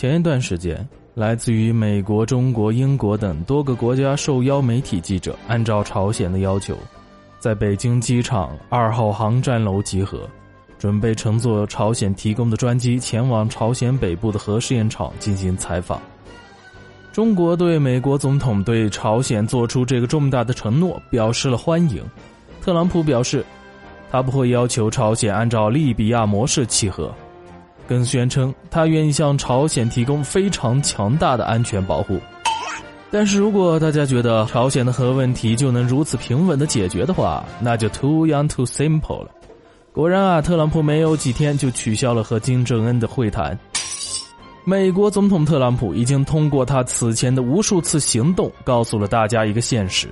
前一段时间，来自于美国、中国、英国等多个国家受邀媒体记者，按照朝鲜的要求，在北京机场二号航站楼集合，准备乘坐朝鲜提供的专机前往朝鲜北部的核试验场进行采访。中国对美国总统对朝鲜做出这个重大的承诺表示了欢迎。特朗普表示，他不会要求朝鲜按照利比亚模式契合。更宣称他愿意向朝鲜提供非常强大的安全保护，但是如果大家觉得朝鲜的核问题就能如此平稳的解决的话，那就 too young too simple 了。果然啊，特朗普没有几天就取消了和金正恩的会谈。美国总统特朗普已经通过他此前的无数次行动，告诉了大家一个现实，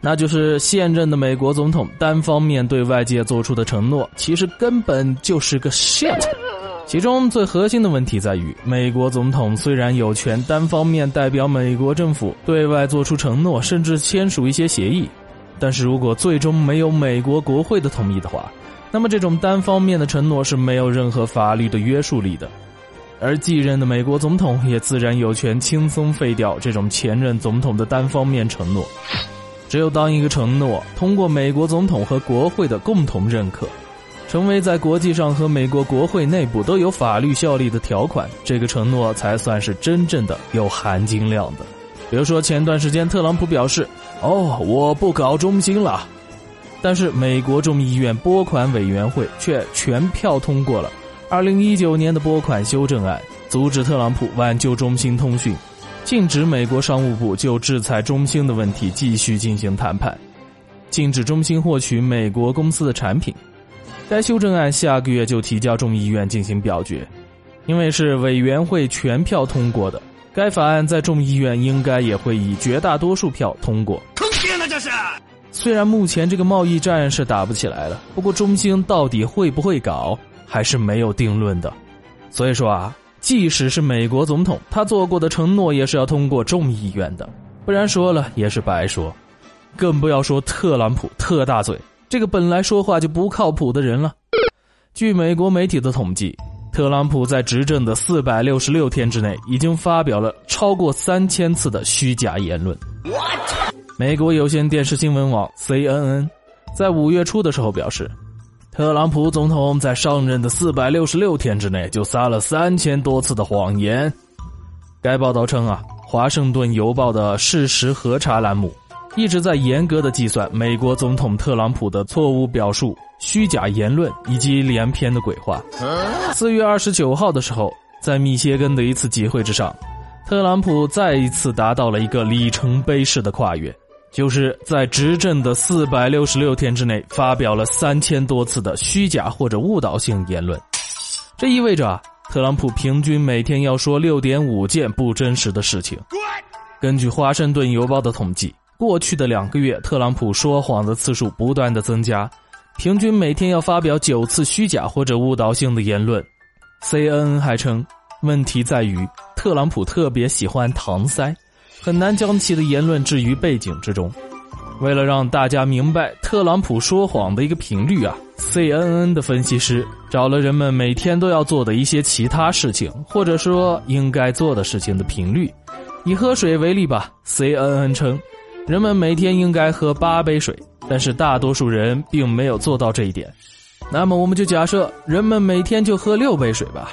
那就是现任的美国总统单方面对外界做出的承诺，其实根本就是个 shit。其中最核心的问题在于，美国总统虽然有权单方面代表美国政府对外做出承诺，甚至签署一些协议，但是如果最终没有美国国会的同意的话，那么这种单方面的承诺是没有任何法律的约束力的。而继任的美国总统也自然有权轻松废掉这种前任总统的单方面承诺。只有当一个承诺通过美国总统和国会的共同认可。成为在国际上和美国国会内部都有法律效力的条款，这个承诺才算是真正的有含金量的。比如说，前段时间特朗普表示：“哦，我不搞中兴了。”但是美国众议院拨款委员会却全票通过了2019年的拨款修正案，阻止特朗普挽救中兴通讯，禁止美国商务部就制裁中兴的问题继续进行谈判，禁止中兴获取美国公司的产品。该修正案下个月就提交众议院进行表决，因为是委员会全票通过的，该法案在众议院应该也会以绝大多数票通过。坑爹呢这是！虽然目前这个贸易战是打不起来了，不过中兴到底会不会搞，还是没有定论的。所以说啊，即使是美国总统，他做过的承诺也是要通过众议院的，不然说了也是白说。更不要说特朗普特大嘴。这个本来说话就不靠谱的人了。据美国媒体的统计，特朗普在执政的四百六十六天之内，已经发表了超过三千次的虚假言论。美国有线电视新闻网 CNN 在五月初的时候表示，特朗普总统在上任的四百六十六天之内就撒了三千多次的谎言。该报道称啊，《华盛顿邮报》的事实核查栏目。一直在严格的计算美国总统特朗普的错误表述、虚假言论以及连篇的鬼话。四月二十九号的时候，在密歇根的一次集会之上，特朗普再一次达到了一个里程碑式的跨越，就是在执政的四百六十六天之内发表了三千多次的虚假或者误导性言论。这意味着啊，特朗普平均每天要说六点五件不真实的事情。根据《华盛顿邮报》的统计。过去的两个月，特朗普说谎的次数不断的增加，平均每天要发表九次虚假或者误导性的言论。CNN 还称，问题在于特朗普特别喜欢搪塞，很难将其的言论置于背景之中。为了让大家明白特朗普说谎的一个频率啊，CNN 的分析师找了人们每天都要做的一些其他事情，或者说应该做的事情的频率。以喝水为例吧，CNN 称。人们每天应该喝八杯水，但是大多数人并没有做到这一点。那么，我们就假设人们每天就喝六杯水吧。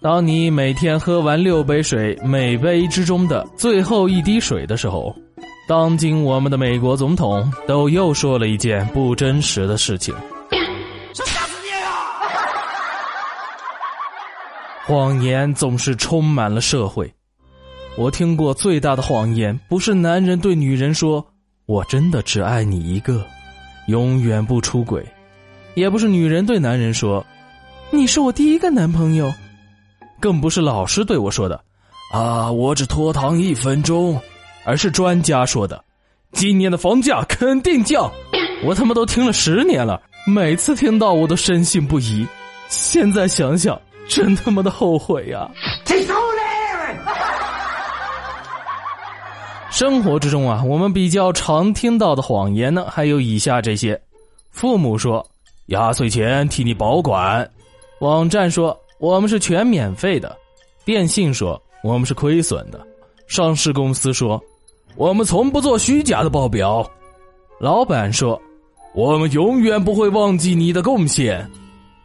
当你每天喝完六杯水，每杯之中的最后一滴水的时候，当今我们的美国总统都又说了一件不真实的事情。想吓死你啊！谎言总是充满了社会。我听过最大的谎言，不是男人对女人说“我真的只爱你一个，永远不出轨”，也不是女人对男人说“你是我第一个男朋友”，更不是老师对我说的“啊，我只拖堂一分钟”，而是专家说的“今年的房价肯定降”。我他妈都听了十年了，每次听到我都深信不疑，现在想想真他妈的后悔呀！生活之中啊，我们比较常听到的谎言呢，还有以下这些：父母说压岁钱替你保管；网站说我们是全免费的；电信说我们是亏损的。上市公司说，我们从不做虚假的报表。老板说，我们永远不会忘记你的贡献。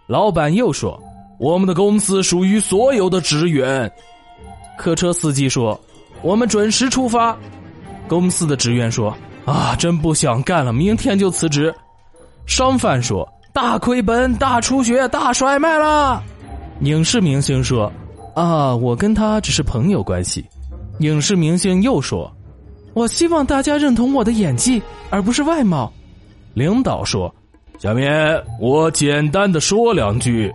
老板又说，我们的公司属于所有的职员。客车司机说，我们准时出发。公司的职员说，啊，真不想干了，明天就辞职。商贩说，大亏本、大出血、大甩卖了。影视明星说，啊，我跟他只是朋友关系。影视明星又说：“我希望大家认同我的演技，而不是外貌。”领导说：“下面我简单的说两句。”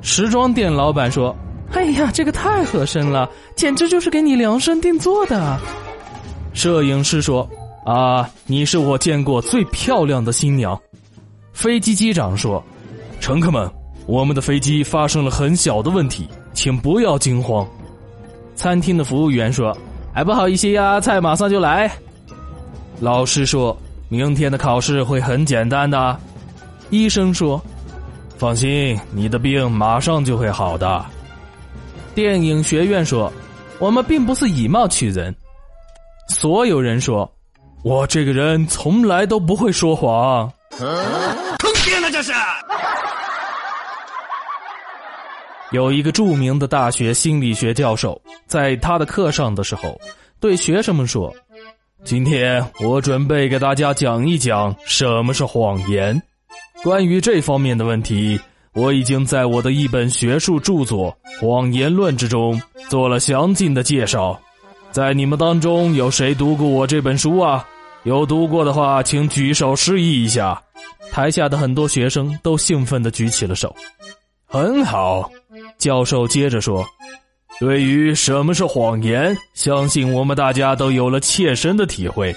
时装店老板说：“哎呀，这个太合身了，简直就是给你量身定做的。”摄影师说：“啊，你是我见过最漂亮的新娘。”飞机机长说：“乘客们，我们的飞机发生了很小的问题，请不要惊慌。”餐厅的服务员说：“哎，不好意思呀，菜马上就来。”老师说：“明天的考试会很简单的。”医生说：“放心，你的病马上就会好的。”电影学院说：“我们并不是以貌取人。”所有人说：“我这个人从来都不会说谎。”坑爹呢，这是！有一个著名的大学心理学教授，在他的课上的时候，对学生们说：“今天我准备给大家讲一讲什么是谎言。关于这方面的问题，我已经在我的一本学术著作《谎言论》之中做了详尽的介绍。在你们当中，有谁读过我这本书啊？有读过的话，请举手示意一下。”台下的很多学生都兴奋地举起了手。很好。教授接着说：“对于什么是谎言，相信我们大家都有了切身的体会，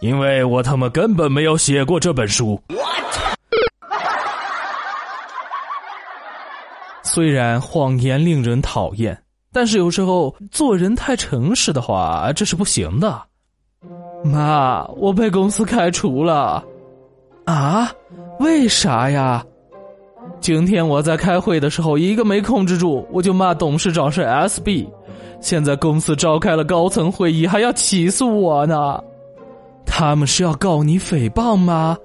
因为我他妈根本没有写过这本书。” What？虽然谎言令人讨厌，但是有时候做人太诚实的话，这是不行的。妈，我被公司开除了。啊？为啥呀？今天我在开会的时候，一个没控制住，我就骂董事长是 SB。现在公司召开了高层会议，还要起诉我呢。他们是要告你诽谤吗？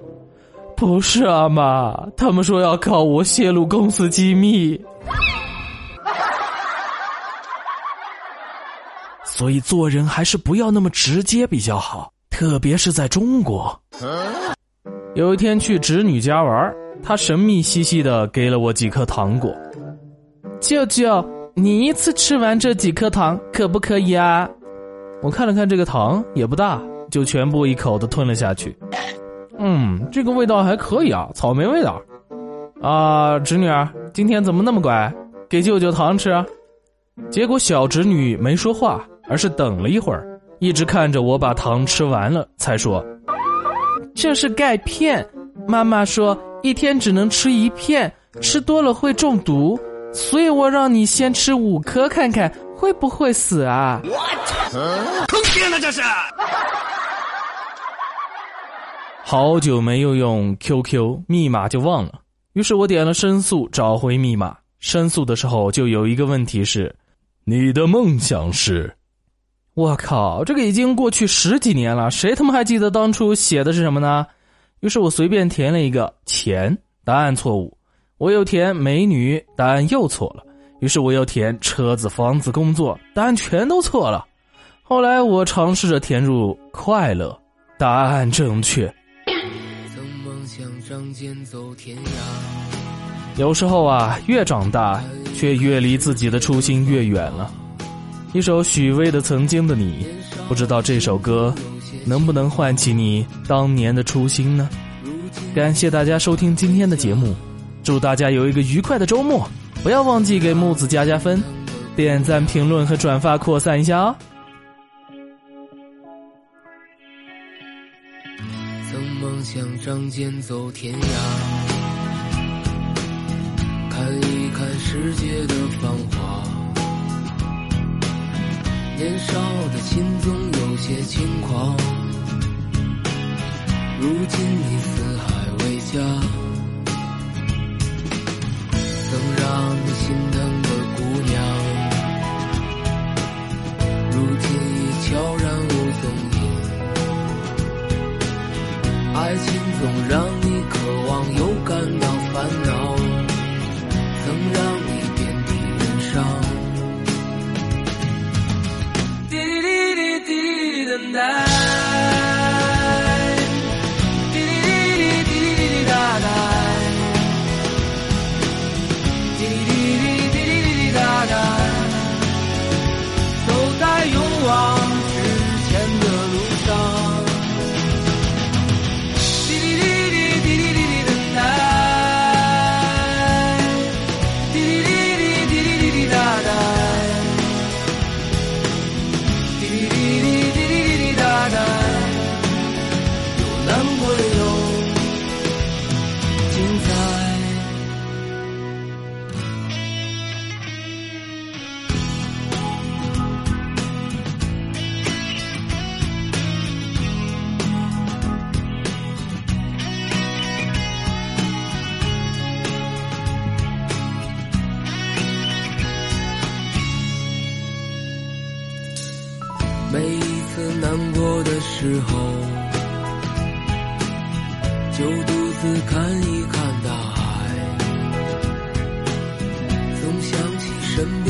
不是啊，妈，他们说要告我泄露公司机密。所以做人还是不要那么直接比较好，特别是在中国。有一天去侄女家玩。她神秘兮兮的给了我几颗糖果，舅舅，你一次吃完这几颗糖可不可以啊？我看了看这个糖也不大，就全部一口的吞了下去。嗯，这个味道还可以啊，草莓味道。啊，侄女儿，今天怎么那么乖？给舅舅糖吃。结果小侄女没说话，而是等了一会儿，一直看着我把糖吃完了，才说：“这是钙片，妈妈说。”一天只能吃一片，吃多了会中毒，所以我让你先吃五颗看看会不会死啊！What？坑爹呢这是！好久没有用 QQ，密码就忘了，于是我点了申诉，找回密码。申诉的时候就有一个问题是：你的梦想是？我靠，这个已经过去十几年了，谁他妈还记得当初写的是什么呢？于是我随便填了一个钱，答案错误。我又填美女，答案又错了。于是我又填车子、房子、工作，答案全都错了。后来我尝试着填入快乐，答案正确。曾梦想仗剑走天涯有时候啊，越长大，却越离自己的初心越远了。一首许巍的《曾经的你》，不知道这首歌。能不能唤起你当年的初心呢？感谢大家收听今天的节目，祝大家有一个愉快的周末！不要忘记给木子加加分，点赞、评论和转发扩散一下哦。曾梦想仗剑走天涯，看一看世界的繁华。年少的心总有些轻狂，如今你四海为家，滴每一次难过的时候，就独自看一看大海，总想起身边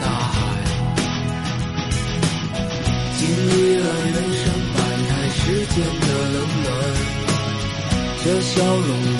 笑容